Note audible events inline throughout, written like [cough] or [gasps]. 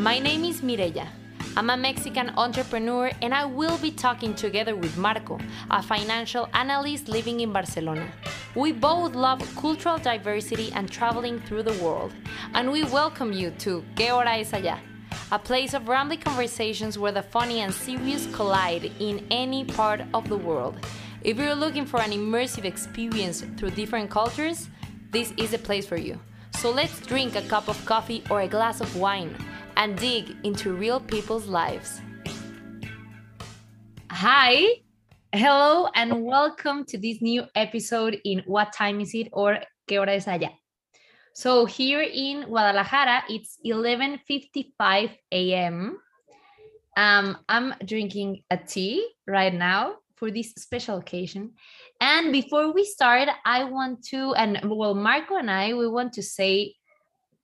My name is Mireya. I'm a Mexican entrepreneur and I will be talking together with Marco, a financial analyst living in Barcelona. We both love cultural diversity and traveling through the world, and we welcome you to ¿Qué hora es allá? A place of rambling conversations where the funny and serious collide in any part of the world. If you're looking for an immersive experience through different cultures, this is a place for you. So let's drink a cup of coffee or a glass of wine and dig into real people's lives. Hi, hello, and welcome to this new episode in What Time Is It or ¿Qué hora es allá? So here in Guadalajara, it's 11:55 a.m. Um, I'm drinking a tea right now for this special occasion. And before we start, I want to, and well, Marco and I, we want to say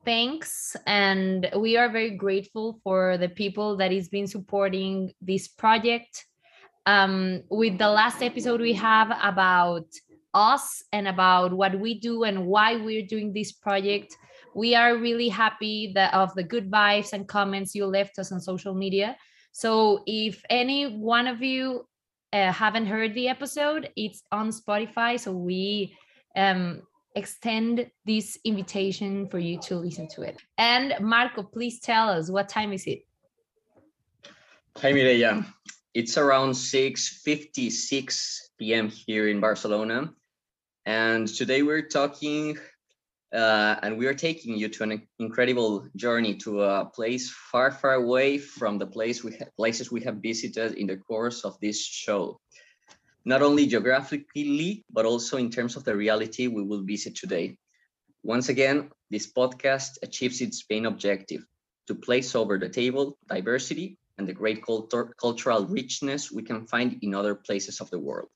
thanks and we are very grateful for the people that has been supporting this project. Um, with the last episode we have about us and about what we do and why we're doing this project. We are really happy that of the good vibes and comments you left us on social media. So if any one of you uh, haven't heard the episode it's on spotify. So we um, extend this invitation for you to listen to it. And Marco, please tell us what time is it? Hi Mireya. It's around 6:56 p.m. here in Barcelona. And today we're talking uh, and we are taking you to an incredible journey to a place far, far away from the place we places we have visited in the course of this show not only geographically, but also in terms of the reality we will visit today. Once again, this podcast achieves its main objective to place over the table diversity and the great culture, cultural richness we can find in other places of the world.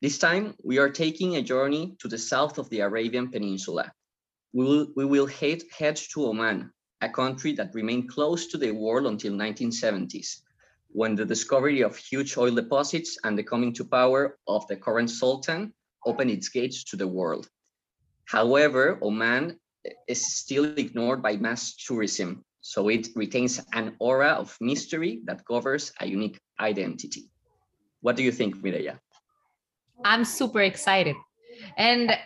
This time, we are taking a journey to the south of the Arabian Peninsula. We will, we will head, head to Oman, a country that remained close to the world until 1970s, when the discovery of huge oil deposits and the coming to power of the current sultan opened its gates to the world. However, Oman is still ignored by mass tourism, so it retains an aura of mystery that covers a unique identity. What do you think, Mireya? I'm super excited. And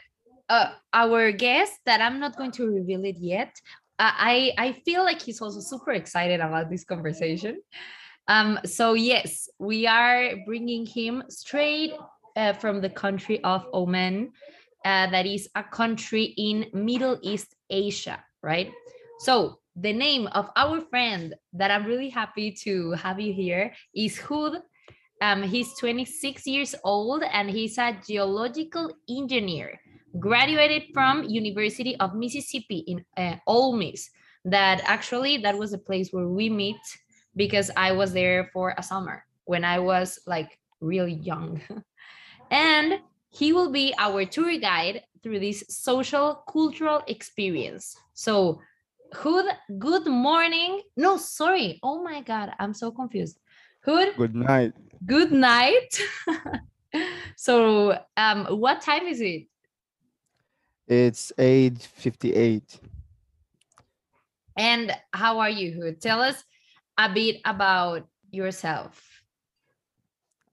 uh, our guest, that I'm not going to reveal it yet, uh, I, I feel like he's also super excited about this conversation. Um, so yes, we are bringing him straight uh, from the country of Oman. Uh, that is a country in Middle East Asia, right? So the name of our friend that I'm really happy to have you here is Hud. Um, he's 26 years old and he's a geological engineer, graduated from University of Mississippi in uh, Ole Miss. That actually that was a place where we meet because I was there for a summer when I was like really young. [laughs] and he will be our tour guide through this social cultural experience. So, Hud, good morning. No, sorry. Oh my God, I'm so confused. Hud, good night. Good night. [laughs] so, um, what time is it? It's 8:58. And how are you, Hud? Tell us a bit about yourself.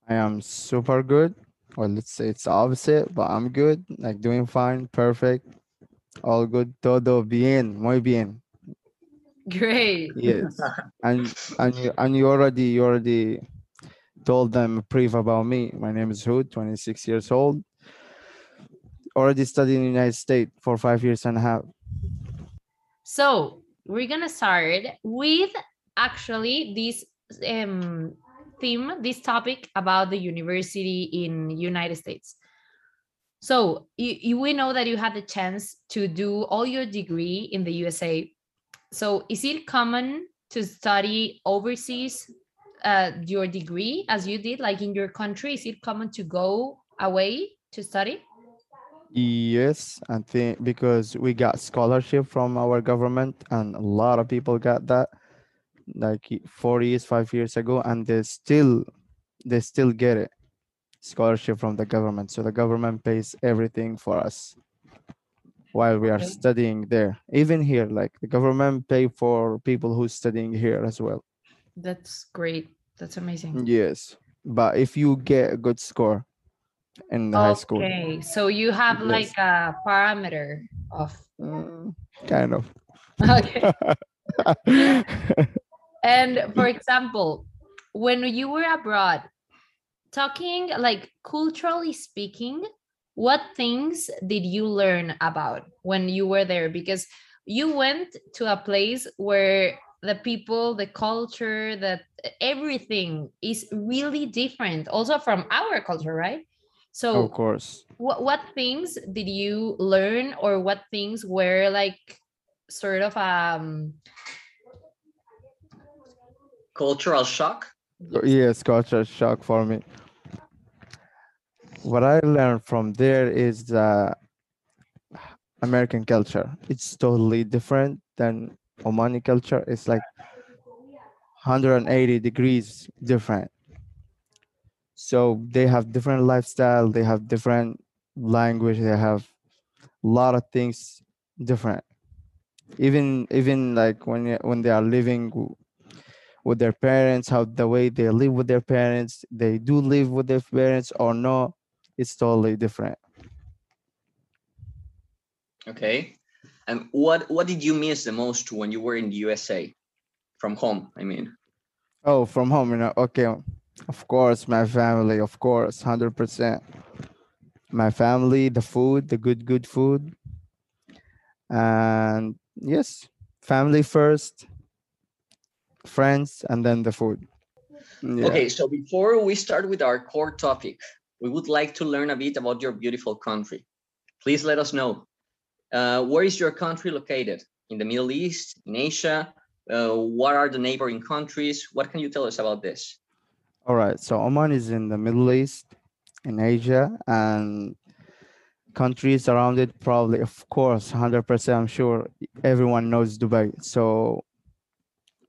I am super good. Well, let's say it's opposite, but I'm good. Like doing fine, perfect, all good. Todo bien, muy bien. Great. Yes, [laughs] and and you and you already you already told them a brief about me. My name is Hood, 26 years old. Already studied in the United States for five years and a half. So we're gonna start with actually this um, theme, this topic about the university in United States. So you, you, we know that you had the chance to do all your degree in the USA. So is it common to study overseas uh, your degree as you did, like in your country? Is it common to go away to study? Yes, I think because we got scholarship from our government and a lot of people got that like four years, five years ago, and they still they still get it scholarship from the government. So the government pays everything for us. while we are Okay. studying there. Even here, like the government pay for people who's studying here as well. That's great. That's amazing. Yes, but if you get a good score in the high school, Okay, so you have Yes. like a parameter of mm, kind of. [laughs] okay. [laughs] And [laughs] for example, when you were abroad, talking like culturally speaking, what things did you learn about when you were there? Because you went to a place where the people, the culture, that everything is really different, also from our culture, right? So of course. what what things did you learn or what things were like sort of um Cultural shock. Yes, cultural shock for me. What I learned from there is American culture. It's totally different than Omani culture. It's like 180 degrees different. So they have different lifestyle, they have different language, they have a lot of things different. Even even like when when they are living with their parents, how the way they live with their parents, they do live with their parents or no, it's totally different. Okay. And what what did you miss the most when you were in the USA? From home, I mean. Oh, from home, you know. Okay, of course, my family, of course, hundred percent. My family, the food, the good, good food, and yes, family first, friends, and then the food. Yeah. Okay, so before we start with our core topic, we would like to learn a bit about your beautiful country. Please let us know. Uh, where is your country located? In the Middle East, in Asia? Uh, what are the neighboring countries? What can you tell us about this? All right. So Oman is in the Middle East, in Asia, and countries around it. Probably, of course, hundred percent. I'm sure everyone knows Dubai. So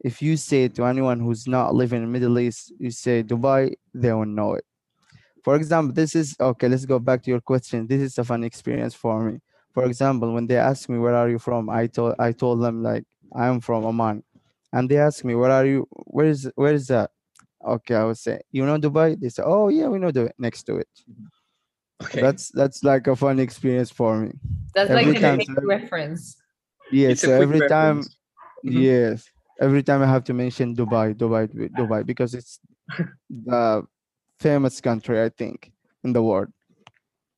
if you say to anyone who's not living in the Middle East, you say Dubai, they won't know it. For example, this is okay. Let's go back to your question. This is a fun experience for me. For example, when they ask me where are you from, I told I told them like I'm from Oman, and they ask me where are you? Where is where is that? Okay, I would say you know Dubai. They say oh yeah we know Dubai next to it. Okay. That's that's like a fun experience for me. that's Every like a time big so- reference Yeah, It's so quick every time reference. Mhm. yes, every time I have to mention Dubai, Dubai, Dubai, Dubai because it's the famous country I think in the world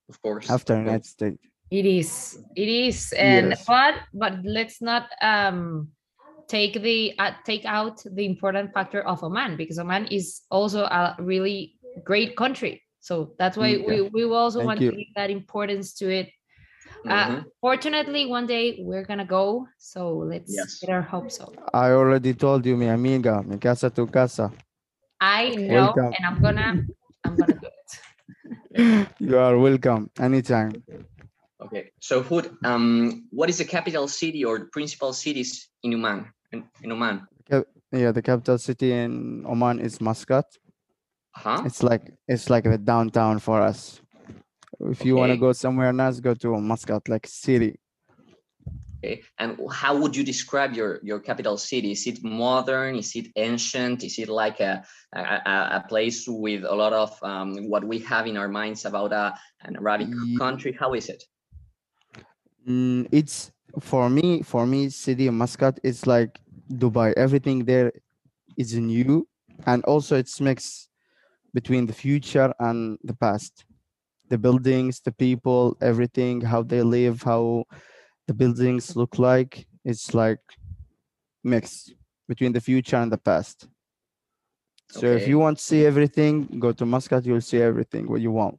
of course. after of course. United States. it is it is and Yes. but but let's not um take the uh, take out the important factor of oman because oman is also a really great country so that's why Mm, we, we also Thank want you. to give that importance to it uh, Mhm. fortunately one day we're gonna go so let's Yes. get our hopes up I already told you, mi amiga, mi casa tu casa. i know Welcome. and i'm gonna i'm gonna do it [laughs] You are welcome anytime. Okay. So, Hood, um, what is the capital city or the principal cities in Oman? In, in Oman? Yeah, the capital city in Oman is Muscat. Huh? It's like it's like the downtown for us. If you want to go somewhere nice, go to Muscat, like city. Okay. And how would you describe your your capital city? Is it modern? Is it ancient? Is it like a a, a- place with a lot of um, what we have in our minds about a, an Arabic country? How is it? Mm, it's for me. For me, city of Muscat is like Dubai. Everything there is new, and also it's mixed between the future and the past. The buildings, the people, everything, how they live, how the buildings look like. It's like mixed between the future and the past. So if you want to see everything, go to Muscat. You'll see everything what you want.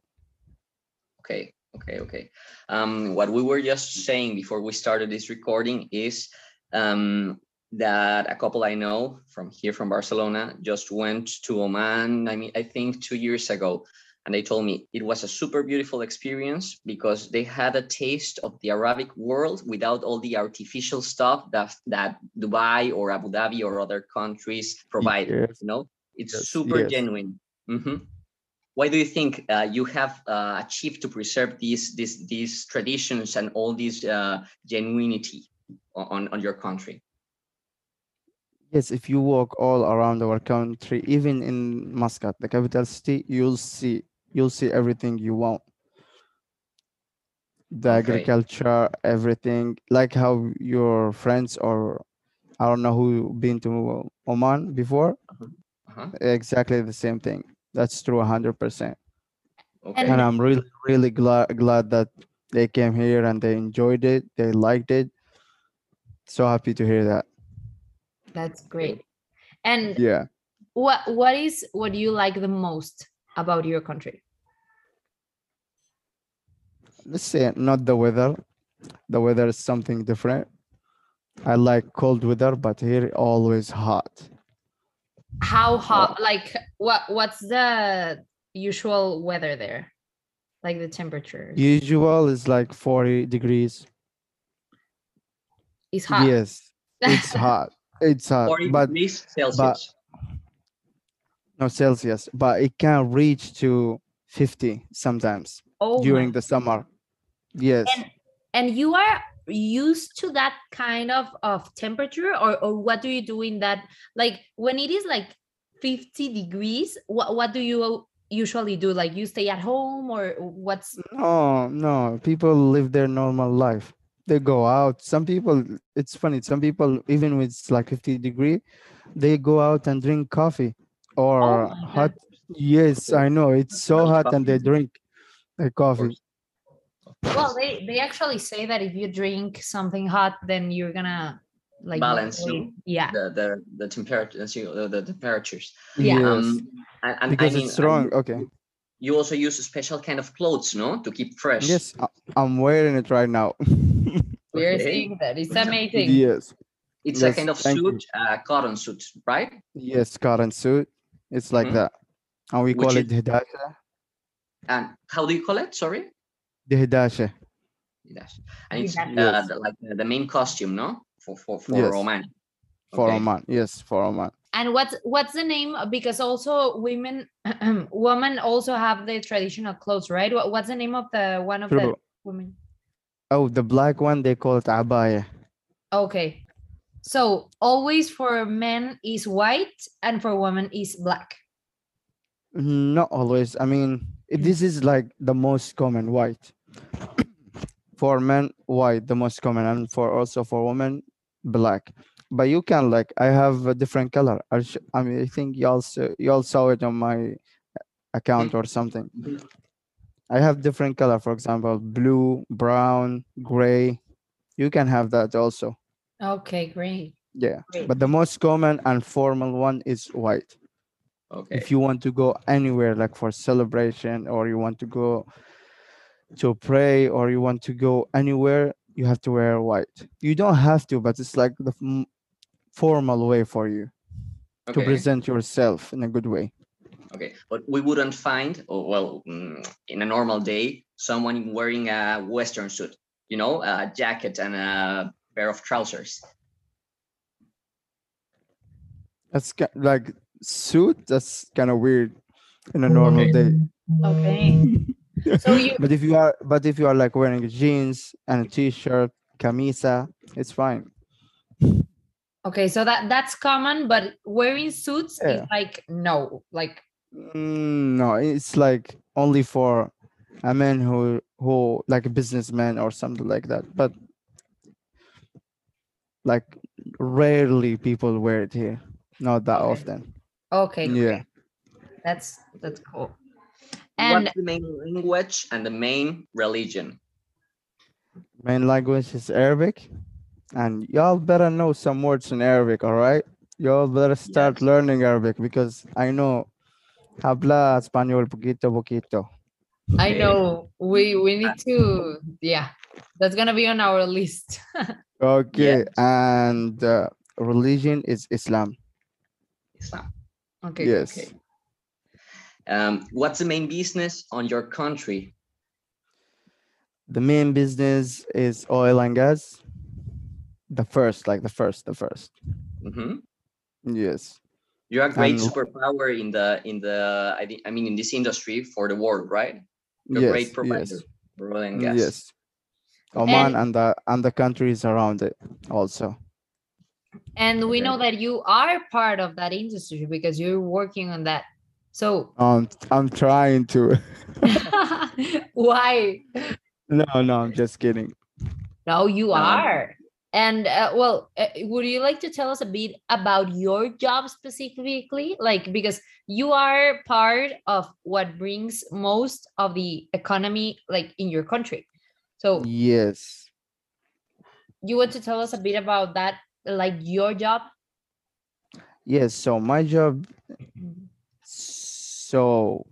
Okay, okay, okay. Um, what we were just saying before we started this recording is um, that a couple I know from here from Barcelona just went to Oman. I mean, I think two years ago, and they told me it was a super beautiful experience because they had a taste of the Arabic world without all the artificial stuff that that Dubai or Abu Dhabi or other countries provide. Yes. You know, it's Yes, super yes. genuine. hmm why do you think uh, you have uh, achieved to preserve these these these traditions and all this uh, genuinity on on your country? Yes, if you walk all around our country, even in Muscat, the capital city, you'll see you'll see everything you want. The Okay. agriculture, everything, like how your friends or I don't know who been to Oman before, Uh-huh. exactly the same thing. That's true, hundred percent. Okay. And I'm really, really glad glad that they came here and they enjoyed it, they liked it. So happy to hear that. That's great. And Yeah. what what is what you like the most about your country? Let's say not the weather. The weather is something different. I like cold weather, but here always hot. How oh. hot? Like what what's the usual weather there? Like the temperature Usual is like 40 degrees. is hot. Yes, it's [laughs] hot. It's hot, 40 but degrees Celsius. no Celsius. But it can reach to 50 sometimes oh during my- the summer. Yes. And- and you are used to that kind of of temperature or or what do you do in that like when it is like 50 degrees what what do you usually do like you stay at home or what's No, no. People live their normal life. They go out. Some people, it's funny. Some people, even with like 50 degree, they go out and drink coffee or Oh my hot. Yes, I know. It's so Drink hot and they drink the Of coffee. Course. well they they actually say that if you drink something hot then you're gonna like Balance, lose yeah The the the temperature the, the temperatures. Yeah. Um, and, and because I mean, it's strong. and Okay. You also use a special kind of clothes, no, to keep fresh. Yes, I- I'm wearing it right now. [laughs] we're Okay. seeing that it's amazing yes, It's a kind of thank you. suit, uh, cotton suit, right? yes, cotton suit. It's like Mhm. that, and we Which call is- it dishdasha. And how do you call it? Sorry. The dishdasha. Yes. And it's Dishdasha. uh, Yes. the, like the, the main costume, no, for for for Yes. Oman. For Okay. Oman. Yes, for Oman. and what's what's the name because also women [clears throat] women also have the traditional clothes right what, what's the name of the one of the women Oh, the black one they call it abaya. okay so always for men is white and for women is black Not always. I mean, this is like the most common white. For men, white, the most common, and for also for women, black. But you can like, I have a different color. I, sh- I mean, I think you also you all saw it on my account or something. I have different color. For example, blue, brown, gray. You can have that also. okay great Yeah. Great. But the most common and formal one is white. Okay. if you want to go anywhere like for celebration or you want to go to pray or you want to go anywhere you have to wear white. You don't have to but it's like the f- formal way for you to present yourself in a good way. Okay, but we wouldn't find, or well, mm, in a normal day, someone wearing a Western suit, you know, a jacket and a pair of trousers. that's ki- like suit that's kind of weird in a normal day. Okay [laughs] [laughs] so you but if you are but if you are like wearing jeans and a t-shirt camisa it's fine. Okay so that that's common but wearing suits is like no like Mm, no it's like only for a man who who like a businessman or something like that but like rarely people wear it here not that Okay. often. Okay yeah. that's that's cool and What's the main language and the main religion? main language is arabic. And y'all better know some words in arabic all right? Y'all better start Yes. learning arabic because i know. Habla español poquito poquito. I know. We [laughs] we need to yeah. That's gonna be on our list. [laughs] Okay and uh, religion is islam. Islam. okay yes. Okay. Um, what's the main business on your country? the main business is oil and gas the first like the first the first hmm yes You're a great And- superpower in the in the I think I mean in this industry for the world, right? You're a yes, great provider yes, for oil and gas. yes. Oman And- and the and the countries around it also. And we Okay. know that you are part of that industry because you're working on that. So Um, I'm trying to. [laughs] why? No, no, I'm just kidding. No, you Um, are. And uh, well, uh, would you like to tell us a bit about your job specifically? Like, because you are part of what brings most of the economy, like in your country. So, Yes. you want to tell us a bit about that, like your job? Yes. So my job. So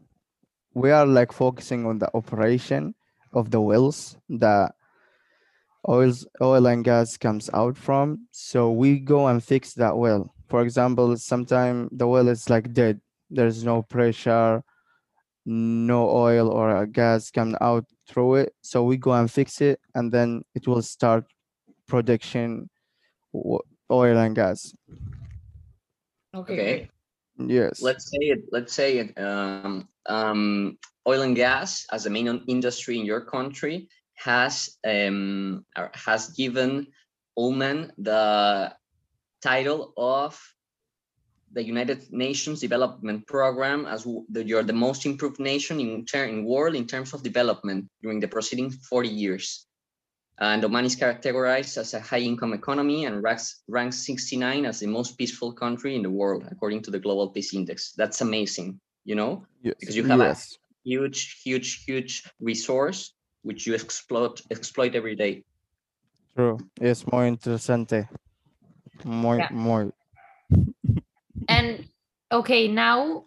we are like focusing on the operation of the wells that oils oil and gas comes out from. So we go and fix that well. For example, sometimes the well is like dead. There's no pressure, no oil or gas coming out through it. So we go and fix it, and then it will start production oil and gas. Okay. Yes. Let's say it. Let's say it. Um, um, oil and gas as a main industry in your country has um, has given Oman the title of the United Nations Development Program as the, you're the most improved nation in in world in terms of development during the preceding 40 years. And Oman is categorized as a high-income economy and ranks, ranks 69 as the most peaceful country in the world, according to the Global Peace Index. That's amazing, you know? yes. because you have a- Huge, huge, huge resource which you exploit exploit every day. True. Es muy interesante. Muy, Yeah. muy. [laughs] and okay now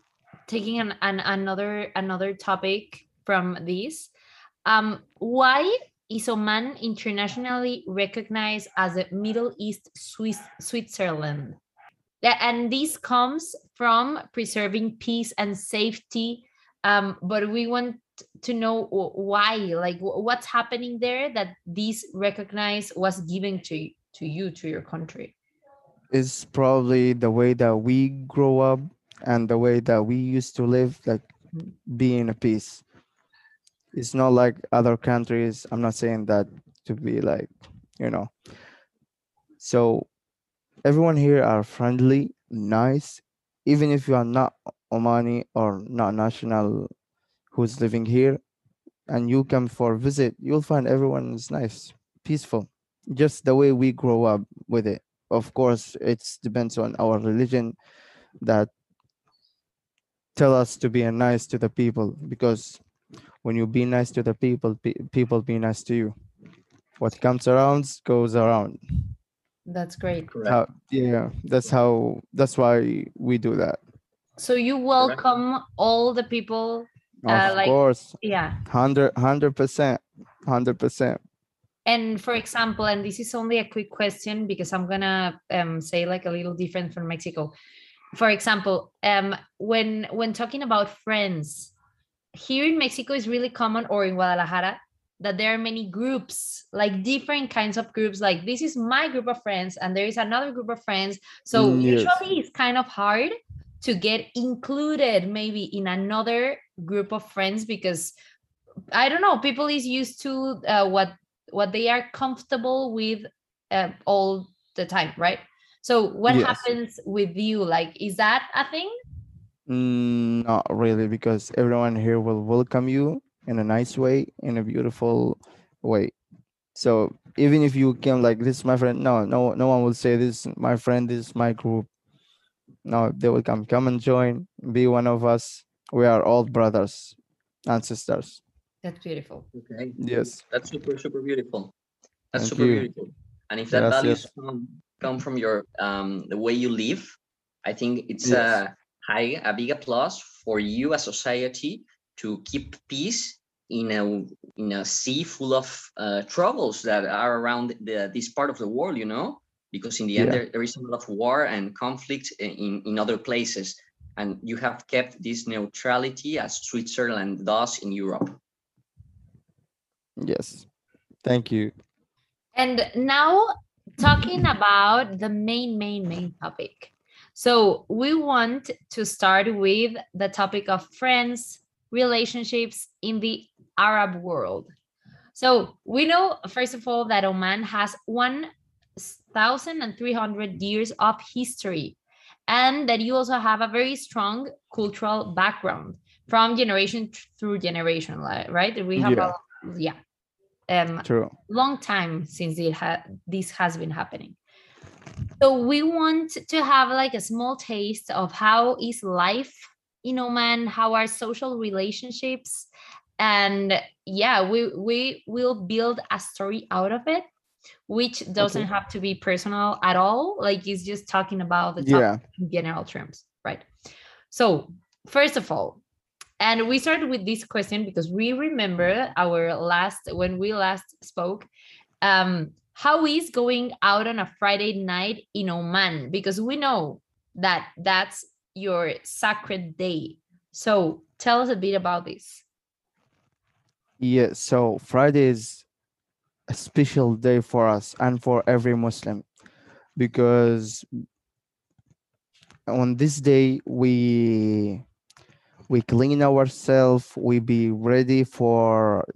taking an, an another another topic from this um why is oman internationally recognized as a middle east swiss switzerland. And this comes from preserving peace and safety um but we want to know why like what's happening there that this recognized was given to to you to your country? It's probably the way that we grow up and the way that we used to live, like being a peace. It's not like other countries. I'm not saying that to be like, you know. So everyone here are friendly, nice, even if you are not Omani or not national who's living here and you come for visit, you'll find everyone is nice, peaceful. Just the way we grow up with it. Of course, it depends on our religion that tell us to be nice to the people because when you be nice to the people, pe- people be nice to you. What comes around goes around. that's great Correct. How, yeah, that's how. That's why we do that. So you welcome all the people. Of Uh, like- course, Yeah. hundred, hundred percent, hundred percent. And for example, and this is only a quick question because I'm gonna um, say like a little different from Mexico. For example, um, when when talking about friends, here in Mexico is really common, or in Guadalajara, that there are many groups, like different kinds of groups. Like this is my group of friends, and there is another group of friends. So Mm, yes. usually it's kind of hard to get included maybe in another group of friends because I don't know, people is used to uh, what what they are comfortable with uh, all the time, right? So what Yes. happens with you? Like, is that a thing? Mm, not really, because everyone here will welcome you in a nice way, in a beautiful way. So even if you came like this, my friend, no, no, no one will say this, my friend, this is my group. No, they will come, come and join, be one of us. We are all brothers and sisters. That's beautiful. Okay. Yes. That's super, super beautiful. That's Thank super you. beautiful. And if that values Gracias. come, come from your um the way you live, I think it's Yes. a high a big applause for you as society to keep peace in a in a sea full of uh, troubles that are around the, this part of the world. You know, because in the end there, there is a lot of war and conflict in in other places, and you have kept this neutrality as Switzerland does in Europe. Yes. Thank you. And now talking about the main, main, main topic. So we want to start with the topic of friends, relationships in the Arab world. So we know, first of all, that Oman has 1,300 years of history and that you also have a very strong cultural background from generation through generation, right? We have Yeah. a, yeah, um, True. long time since it ha- this has been happening. So we want to have like a small taste of how is life in Oman, how are social relationships, and yeah, we we will build a story out of it, which doesn't Okay. have to be personal at all. Like it's just talking about the topic Yeah. in general terms, right? So first of all, and we started with this question because we remember our last when we last spoke. Um, how is going out on a Friday night in Oman? Because we know that that's your sacred day. So tell us a bit about this. Yeah. So Friday is a special day for us and for every Muslim because on this day we we clean ourselves we be ready for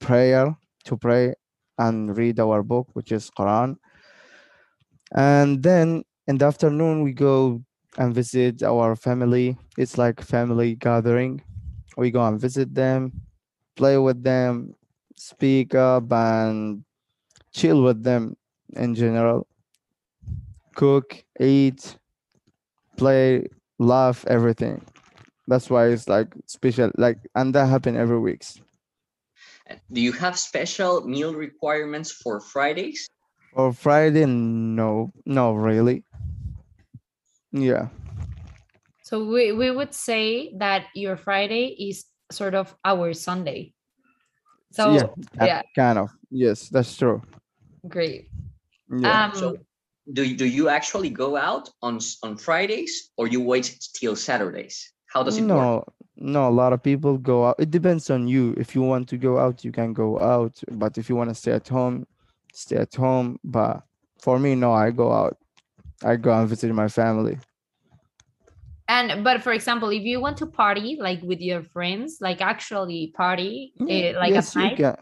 prayer to pray and read our book which is quran. And then in the afternoon we go and visit our family. It's like family gathering. We go and visit them play with them speak up and chill with them in general. Cook eat play laugh everything. That's why it's like special like and that happen every weeks Do you have special meal requirements for Fridays? or friday no no really yeah So we, we would say that your Friday is sort of our Sunday. So yeah, that yeah. kind of yes that's true great. yeah Um, So do, do you actually go out on on Fridays or you wait till Saturdays? How does it work? no no a lot of people go out it depends on you. If you want to go out you can go out but if you want to stay at home stay at home but for me no i go out i go and visit my family. And but for example, if you want to party like with your friends, like actually party, eh, like yes at you can.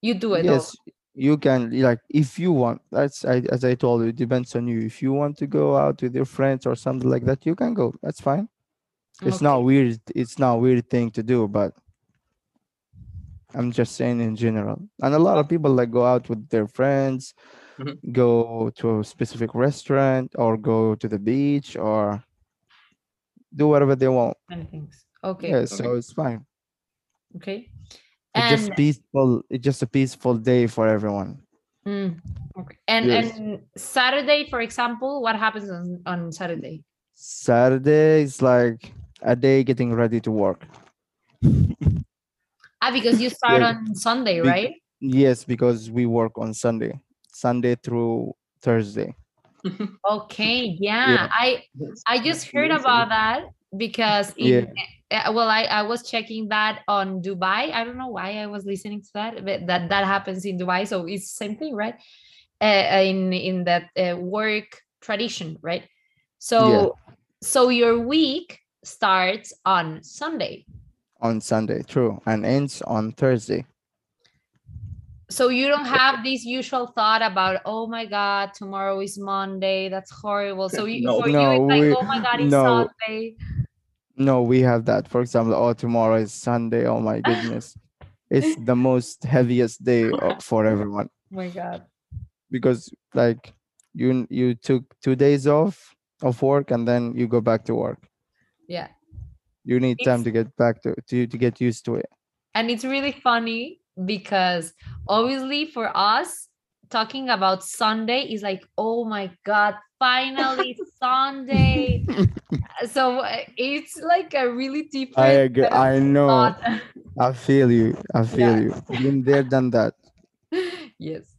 you do it. yes you can like if you want that's I, as i told you it depends on you. If you want to go out with your friends or something like that you can go that's fine it's not weird it's not weird thing to do but i'm just saying in general and a lot of people like go out with their friends Mhm. go to a specific restaurant or go to the beach or do whatever they want many things. Okay. yeah so it's fine Okay. it's And just peaceful it's just a peaceful day for everyone mm, okay. And Yes. and Saturday, for example, what happens on, on Saturday? saturday is like a day getting ready to work [laughs] Ah, because you start Yeah. on Sunday, Be- right? yes because we work on sunday sunday through thursday [laughs] Okay, yeah. I I just heard about that because in, uh, well, I, I was checking that on Dubai. I don't know why I was listening to that, but that that happens in Dubai, so it's the same thing, right? Uh, in in that uh, work tradition, right? So so your week starts on Sunday. on sunday true and ends on thursday So you don't have this usual thought about, oh my God, tomorrow is Monday. That's horrible. So you, No. for you, No, it's like, we- oh my God, it's no. Sunday. no we have that for example oh tomorrow is sunday oh my goodness [laughs] it's the most heaviest day uh, for everyone Oh my God. because like you you took two days off of work and then you go back to work Yeah. you need time to get back to to, to get used to it And it's really funny because obviously for us, talking about Sunday is like, oh my God, finally [laughs] Sunday. so uh, it's like a really different. i agree i know thought. i feel you i [laughs] feel Yeah. you been there done that [laughs] yes.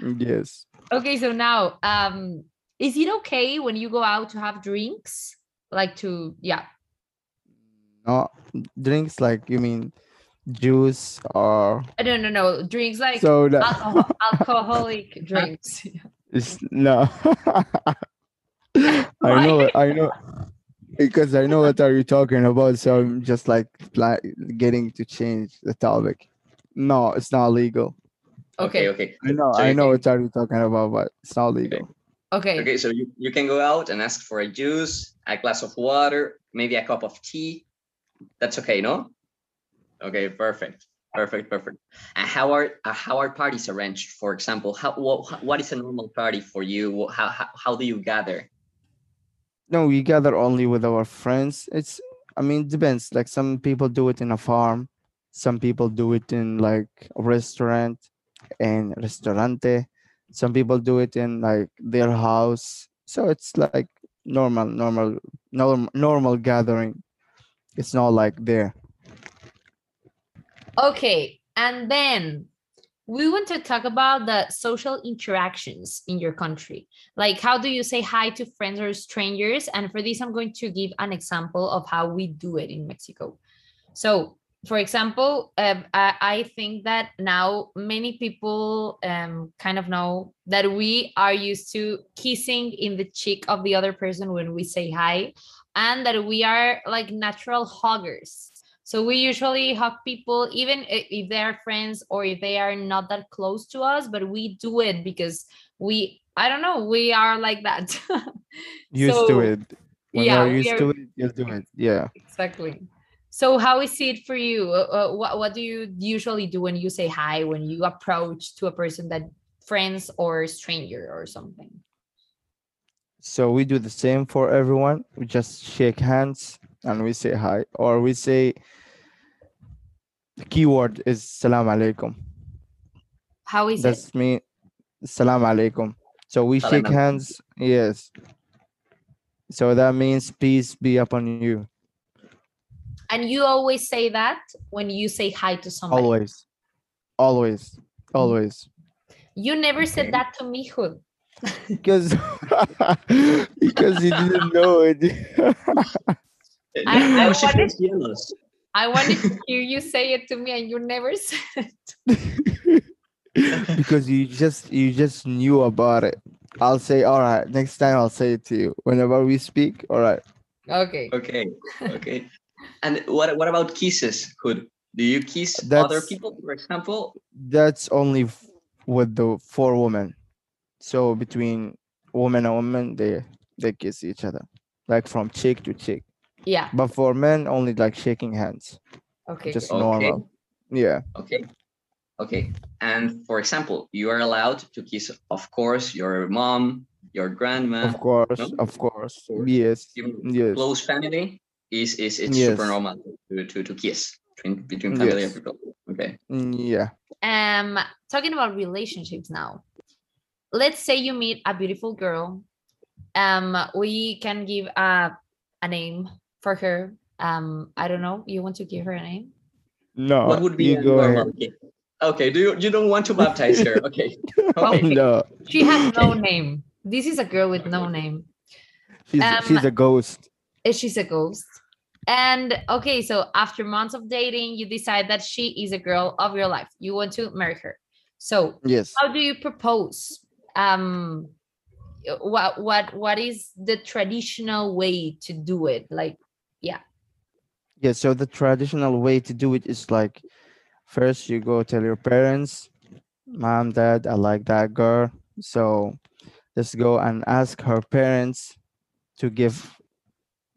yes Okay, so now, um, is it okay when you go out to have drinks? Like to, yeah. no drinks like you mean juice or Uh, No, no, no. Drinks like soda alcohol, [laughs] alcoholic drinks. [laughs] It's, no [laughs] I know, I know, because I know what are you talking about. So I'm just like pla- getting to change the topic. No, it's not legal. Okay, Okay. okay. I know, So I know can- what are you talking about, but it's not legal. Okay. Okay, Okay, so you, you can go out and ask for a juice, a glass of water, maybe a cup of tea. That's okay, no? Okay, perfect, perfect, perfect. And how are uh, how are parties arranged? For example, how what, what is a normal party for you? How how, how do you gather? No, we gather only with our friends. It's, I mean, it depends. Like some people do it in a farm, some people do it in like a restaurant and restaurante. Some people do it in like their house. So it's like normal, normal, normal, normal gathering. It's not like there. Okay. And then we want to talk about the social interactions in your country. Like, how do you say hi to friends or strangers? And for this, I'm going to give an example of how we do it in Mexico. So, for example, um, I, I think that now many people um, kind of know that we are used to kissing in the cheek of the other person when we say hi, and that we are like natural huggers. So we usually hug people, even if they are friends or if they are not that close to us, but we do it because we, I don't know, we are like that. [laughs] Used So, to it. When yeah, used are- to it, you do it. Yeah. Exactly. So how is it for you? Uh, uh, what, what do you usually do when you say hi, when you approach to a person that friends or stranger or something? So we do the same for everyone. We just shake hands and we say hi, or we say the keyword is salam alaikum. How is it? That's me. Salam alaikum. So we Salam shake alaikum. hands. Yes. So that means peace be upon you. And you always say that when you say hi to somebody. Always. Always. Mm-hmm. Always. You never Okay. said that to me, Hood. [laughs] Because [laughs] because you didn't know it. [laughs] I- Now I she wanted- jealous. I wanted to hear you say it to me and you never said. It. because you just you just knew about it. I'll say, all right, next time I'll say it to you. Whenever we speak, all right. Okay. Okay, okay. And what what about kisses? Could do you kiss other people, for example? That's only f- with the four women. So between woman and woman, they they kiss each other, like from cheek to cheek. Yeah. But for men, only like shaking hands, Okay. just. Okay. normal. Yeah. Okay. Okay. And for example, you are allowed to kiss, of course, your mom, your grandma, Of course, no? of course. Yes. even Yes. close family is is it's super normal to to, to kiss between between family Yes. and people. Okay. Mm, Yeah. Um, talking about relationships now. Let's say you meet a beautiful girl. Um, we can give a a name for her. Um, I don't know. You want to give her a name? No. what would be you a go normal ahead. Okay. Do you you don't want to baptize her? [laughs] Okay. [laughs] Oh, Okay. no. She has no name. This is a girl with no name. She's she's Um, a ghost. She's a ghost. And okay, so after months of dating, you decide that she is a girl of your life. You want to marry her. So Yes. how do you propose? Um, what what what is the traditional way to do it? Like, yeah. Yeah, so the traditional way to do it is like first you go tell your parents, mom, dad, I like that girl. So let's go and ask her parents to give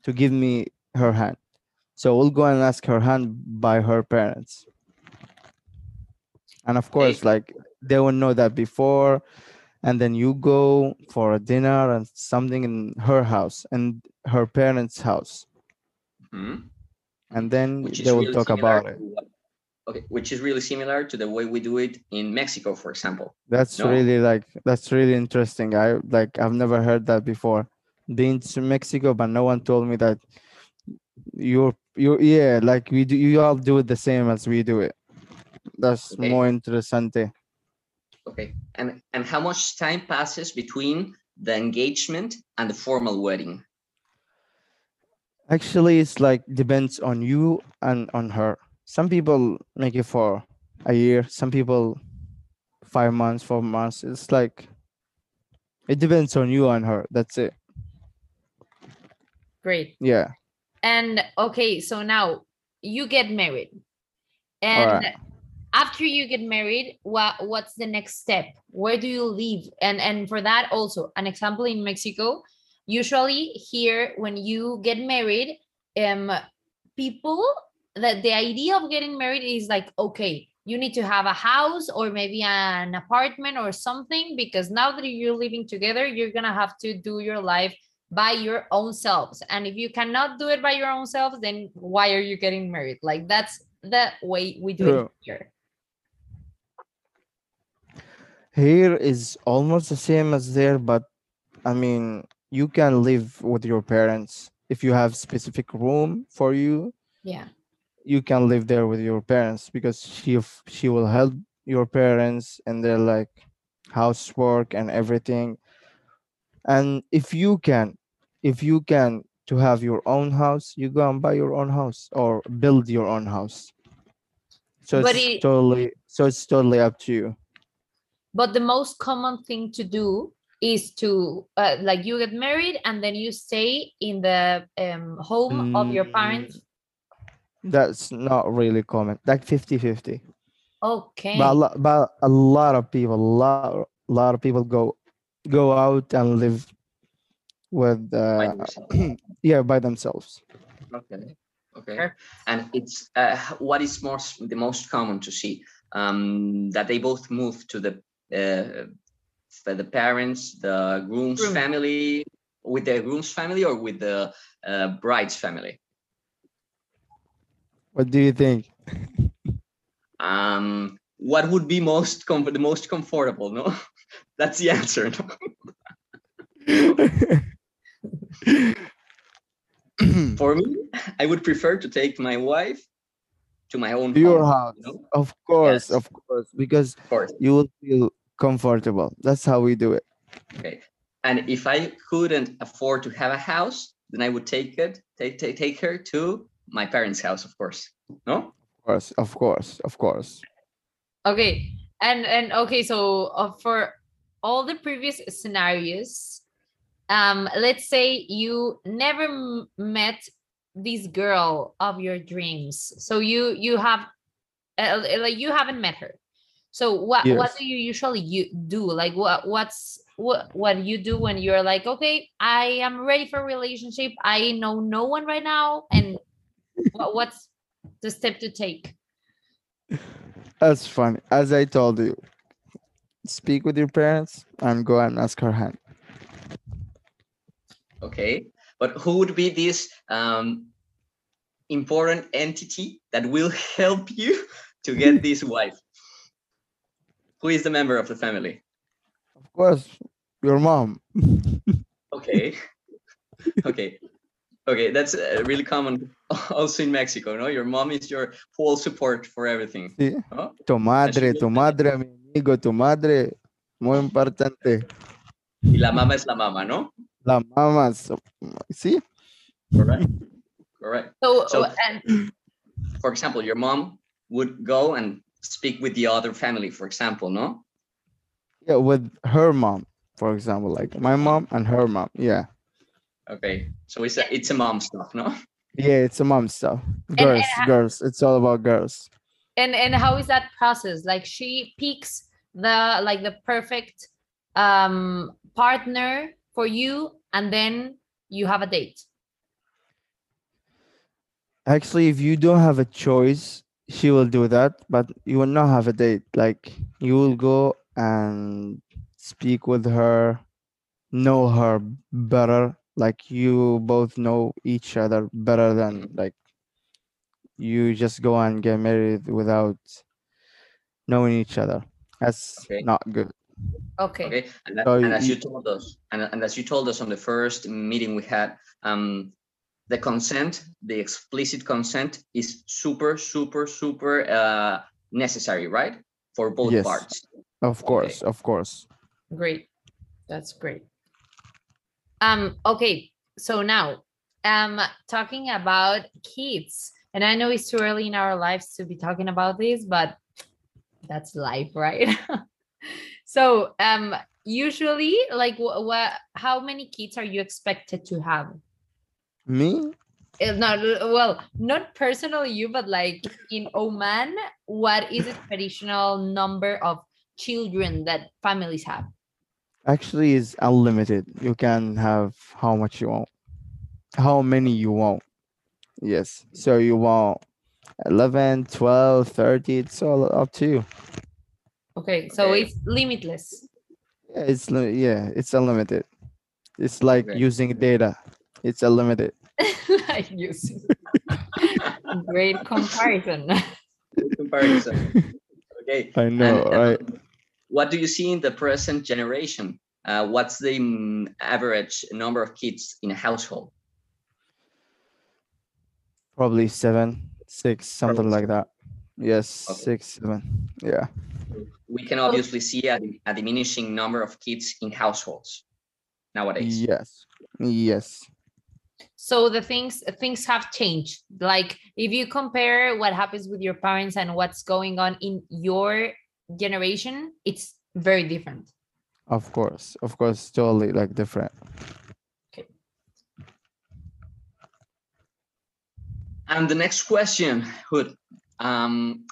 to give me her hand. So we'll go and ask her hand by her parents. And of course, like they will know that before, and then you go for a dinner and something in her house and her parents' house. Mhm. And then they will really talk about it. what- Okay, which is really similar to the way we do it in Mexico, for example. That's No. really like that's really interesting. I like I've never heard that before. Been to Mexico, but no one told me that you're you yeah, like we do you all do it the same as we do it. That's Okay. more interesante. Okay, and and how much time passes between the engagement and the formal wedding? Actually it's like depends on you and on her. Some people make it for a year, some people five months, four months. It's like it depends on you and her. That's it. great. Yeah. And okay, so now you get married. And Alright. after you get married, what what's the next step? Where do you live? And and for that also, an example in Mexico, usually here when you get married, um people that the idea of getting married is like okay, you need to have a house or maybe an apartment or something because now that you're living together, you're going to have to do your life by your own selves and if you cannot do it by your own selves then why are you getting married like that's the way we do True. it here Here is almost the same as there, but I mean, you can live with your parents if you have specific room for you. yeah You can live there with your parents because she she will help your parents in their like housework and everything. And if you can, if you can to have your own house, you go and buy your own house or build your own house. So But it's it- totally so it's totally up to you. but the most common thing to do is to uh, like you get married and then you stay in the um, home of your parents That's not really common. Like 50-50. okay But a lot, but a lot of people, a lot, a lot of people go go out and live with By [clears throat] uh, yourself. yeah by themselves. Okay. Okay. And it's uh, what is most the most common to see um, that they both move to the uh, for the parents, the groom's Groom. family, with the groom's family or with the uh, bride's family. What do you think? Um, what would be most com- the most comfortable? No, [laughs] that's the answer. [laughs] [clears throat] For me, I would prefer to take my wife to my own Your home, house, you know? of course, Yes. of course, because Of course. you will feel comfortable. That's how we do it. Okay. And if I couldn't afford to have a house, then I would take it, take, take, take her to my parents' house, of course. No? Of course, of course, of course. okay and and okay so uh, for all the previous scenarios um let's say you never met this girl of your dreams. So you you have uh, like you haven't met her. So what what do you usually you do? Like what what's what what you do when you're like okay i am ready for a relationship. I know no one right now and what, what's the step to take? That's funny. As I told you, speak with your parents and go and ask her hand. Okay. But who would be this um, important entity that will [laughs] help you to get [laughs] this wife? Who is the member of the family? Of course, your mom. [laughs] Okay. okay. Okay, that's uh, really common [laughs] also in Mexico, no? Your mom is your full support for everything. Sí. ¿no? Tu madre, will tu tell you. madre, mi amigo, tu madre. Muy importante. Y la mama es la mama, ¿no? La mamá. so- Sí. Correct. Correct. so, So- and For example, your mom would go and speak with the other family, for example, no? Yeah, with her mom, for example, like my mom and her mom. Yeah. Okay. So it's a it's a mom stuff, no? Yeah, it's a mom stuff. and Girls, girls. It's all about girls. and and how is that process like she picks the like the perfect um partner for you and then you have a date Actually, if you don't have a choice, she will do that, but you will not have a date. Like you will go and speak with her, know her better. Like you both know each other better than like you just go and get married without knowing each other. That's Okay. not good. okay, Okay. And, that, So and as you- you told us, and, and as you told us on the first meeting we had, um, the consent, the explicit consent is super, super, super uh, necessary, right? For both Yes. parts. Of course, of course. great that's great um okay so now um talking about kids and i know it's too early in our lives to be talking about this but that's life right [laughs] so um usually like what how many kids are you expected to have Me? Uh, Not well, not personally you, but like in Oman, what is the traditional number of children that families have? Actually, is unlimited. You can have how much you want, how many you want. Yes. So you want 11, 12, 30. It's all up to you. Okay, so Okay. it's limitless. Yeah, it's yeah, it's unlimited. It's like Okay. using data. It's unlimited. [laughs] like using [laughs] great comparison. comparison. [laughs] Okay. I know, And, um, right? What do you see in the present generation? Uh, what's the mm, average number of kids in a household? Probably seven, six, something Probably like that. Yes, Okay. six, seven. Yeah. We can obviously see a, a diminishing number of kids in households nowadays. Yes. Yes. so the things things have changed. Like if you compare what happens with your parents and what's going on in your generation, it's very different. Of course. Of course, totally like different. Okay and the next question, Hood. Um,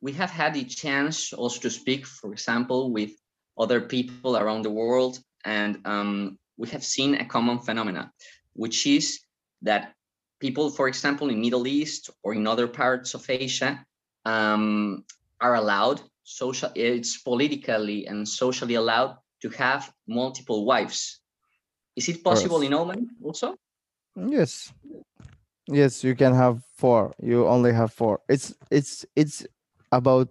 we have had the chance also to speak, for example, with other people around the world, and um, we have seen a common phenomena, which is that people, for example, in Middle East or in other parts of Asia, um, are allowed social. It's politically and socially allowed to have multiple wives. Is it possible Course. in Oman also? Yes. Yes, you can have four. You only have four. It's it's it's about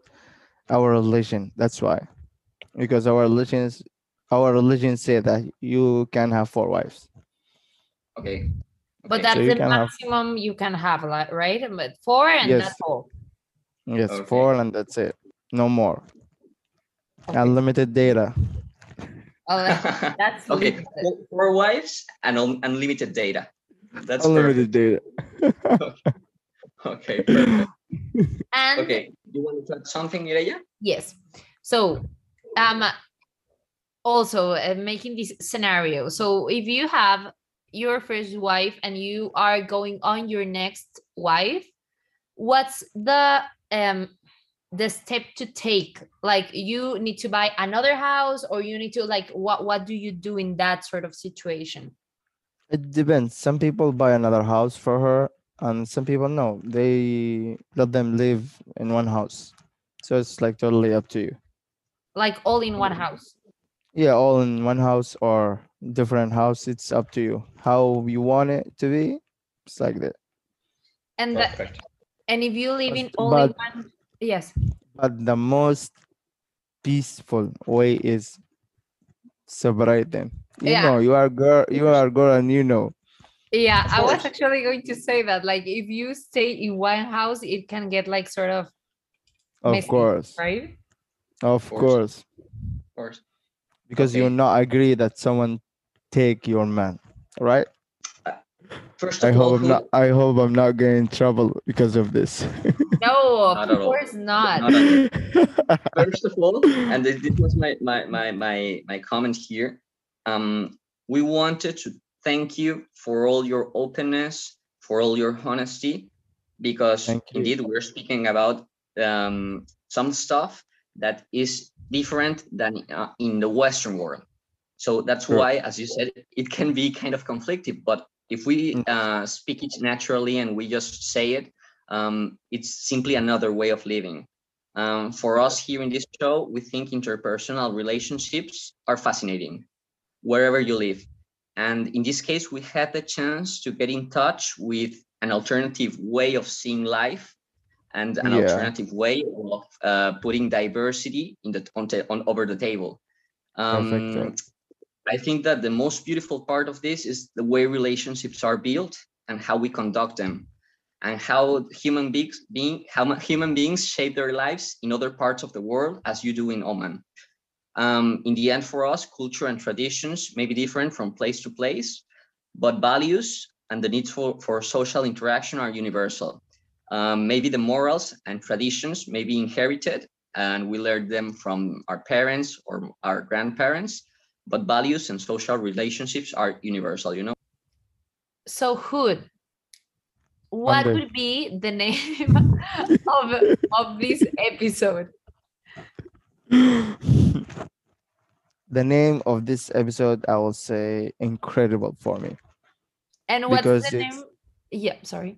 our religion. That's why. Because our religion is our religion say that you can have four wives. Okay. But okay. that's you the can have- maximum you can have, right? But four and Yes. that's all. Yes, Okay. four and that's it. No more. Okay. Unlimited data. Oh, that- [laughs] that's okay. limited. Four, four wives and un- unlimited data. That's Unlimited data. [laughs] perfect. Okay. And Okay. You want to add something, Mireya? Yes. So, um, also uh, making this scenario. So, if you have your first wife and you are going on your next wife, what's the um the step to take? Like, you need to buy another house, or you need to like what what do you do in that sort of situation? It depends. Some people buy another house for her, and some people no. They let them live in one house. So it's like totally up to you. Like all in one house. Yeah, all in one house or different house. It's up to you. How you want it to be. It's like that. And the, Perfect. And if you live in only but- one, yes. But the most peaceful way is separate them. You Yeah. know, you are girl, you are girl, and you know. Yeah, I was actually going to say that. Like, if you stay in one house, it can get like sort of Of messy, course, right? of course. course, Of course. because Okay. you not agree that someone take your man, right? First I of all, hope I'm who- not. I hope I'm not getting in trouble because of this. [laughs] No, Not of at all. course not. Not [laughs] first of all, and this, this was my, my my my my comment here. Um, we wanted to thank you for all your openness, for all your honesty, because you. indeed we're speaking about um, some stuff that is different than uh, in the Western world. So that's Sure. why, as you said, it can be kind of conflictive. But if we Mm. uh, speak it naturally and we just say it, um, it's simply another way of living. Um, for us here in this show, we think interpersonal relationships are fascinating wherever you live. And in this case, we had the chance to get in touch with an alternative way of seeing life and an Yeah. alternative way of uh, putting diversity in the on, on over the table. Um, Perfect. I think that the most beautiful part of this is the way relationships are built and how we conduct them and how human beings being how human beings shape their lives in other parts of the world as you do in Oman. Um, in the end, for us, culture and traditions may be different from place to place, but values and the need for, for social interaction are universal. Um, maybe the morals and traditions may be inherited and we learn them from our parents or our grandparents, but values and social relationships are universal, you know? So Hood, what Ande. would be the name [laughs] of, of this episode? [gasps] the name of this episode, I will say, incredible for me. And what's Because the name? Yeah, sorry.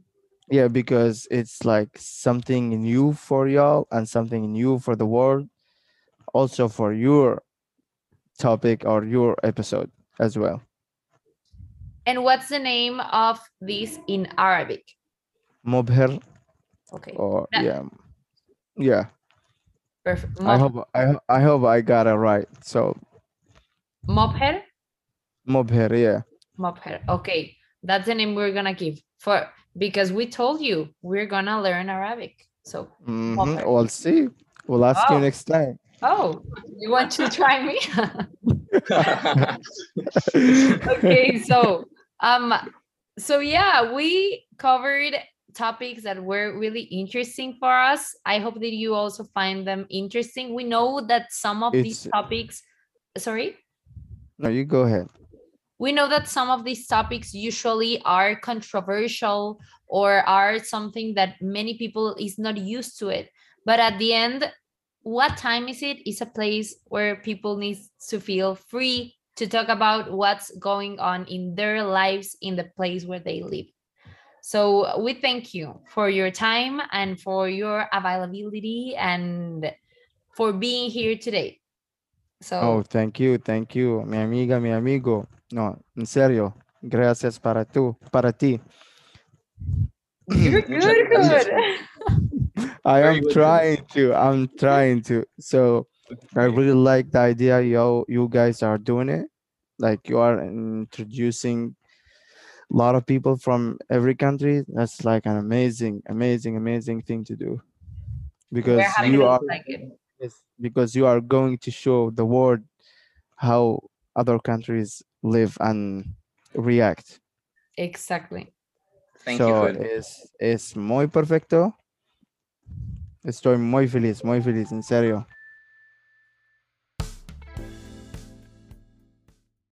Yeah, because it's like something new for y'all and something new for the world, also for your topic or your episode as well. And what's the name of this in Arabic? Mubher Okay, or Yeah. yeah, yeah. perfect. I hope I I hope I got it right. So Mobher? Mubher, yeah. Mobher. Okay, that's the name we're gonna give for because we told you we're gonna learn Arabic. So, Mhm, We'll see. We'll ask you Oh. next time. Oh, you want to try me? [laughs] okay so um so yeah we covered topics that were really interesting for us i hope that you also find them interesting we know that some of these topics sorry No, you go ahead. we know that some of these topics usually are controversial or are something that many people is not used to it but at the end what time is it is a place where people need to feel free to talk about what's going on in their lives in the place where they live so we thank you for your time and for your availability and for being here today so Oh, thank you, thank you, mi amiga, mi amigo. No, en serio. Gracias para tú, para ti. you're good, good. [laughs] I am trying to. I'm trying to. So I really like the idea you you guys are doing it. Like you are introducing a lot of people from every country. That's like an amazing, amazing, amazing thing to do. Because you are like because you are going to show the world how other countries live and react. Exactly. Thank so you, Hood. es, es muy perfecto. Estoy muy feliz, muy feliz, en serio.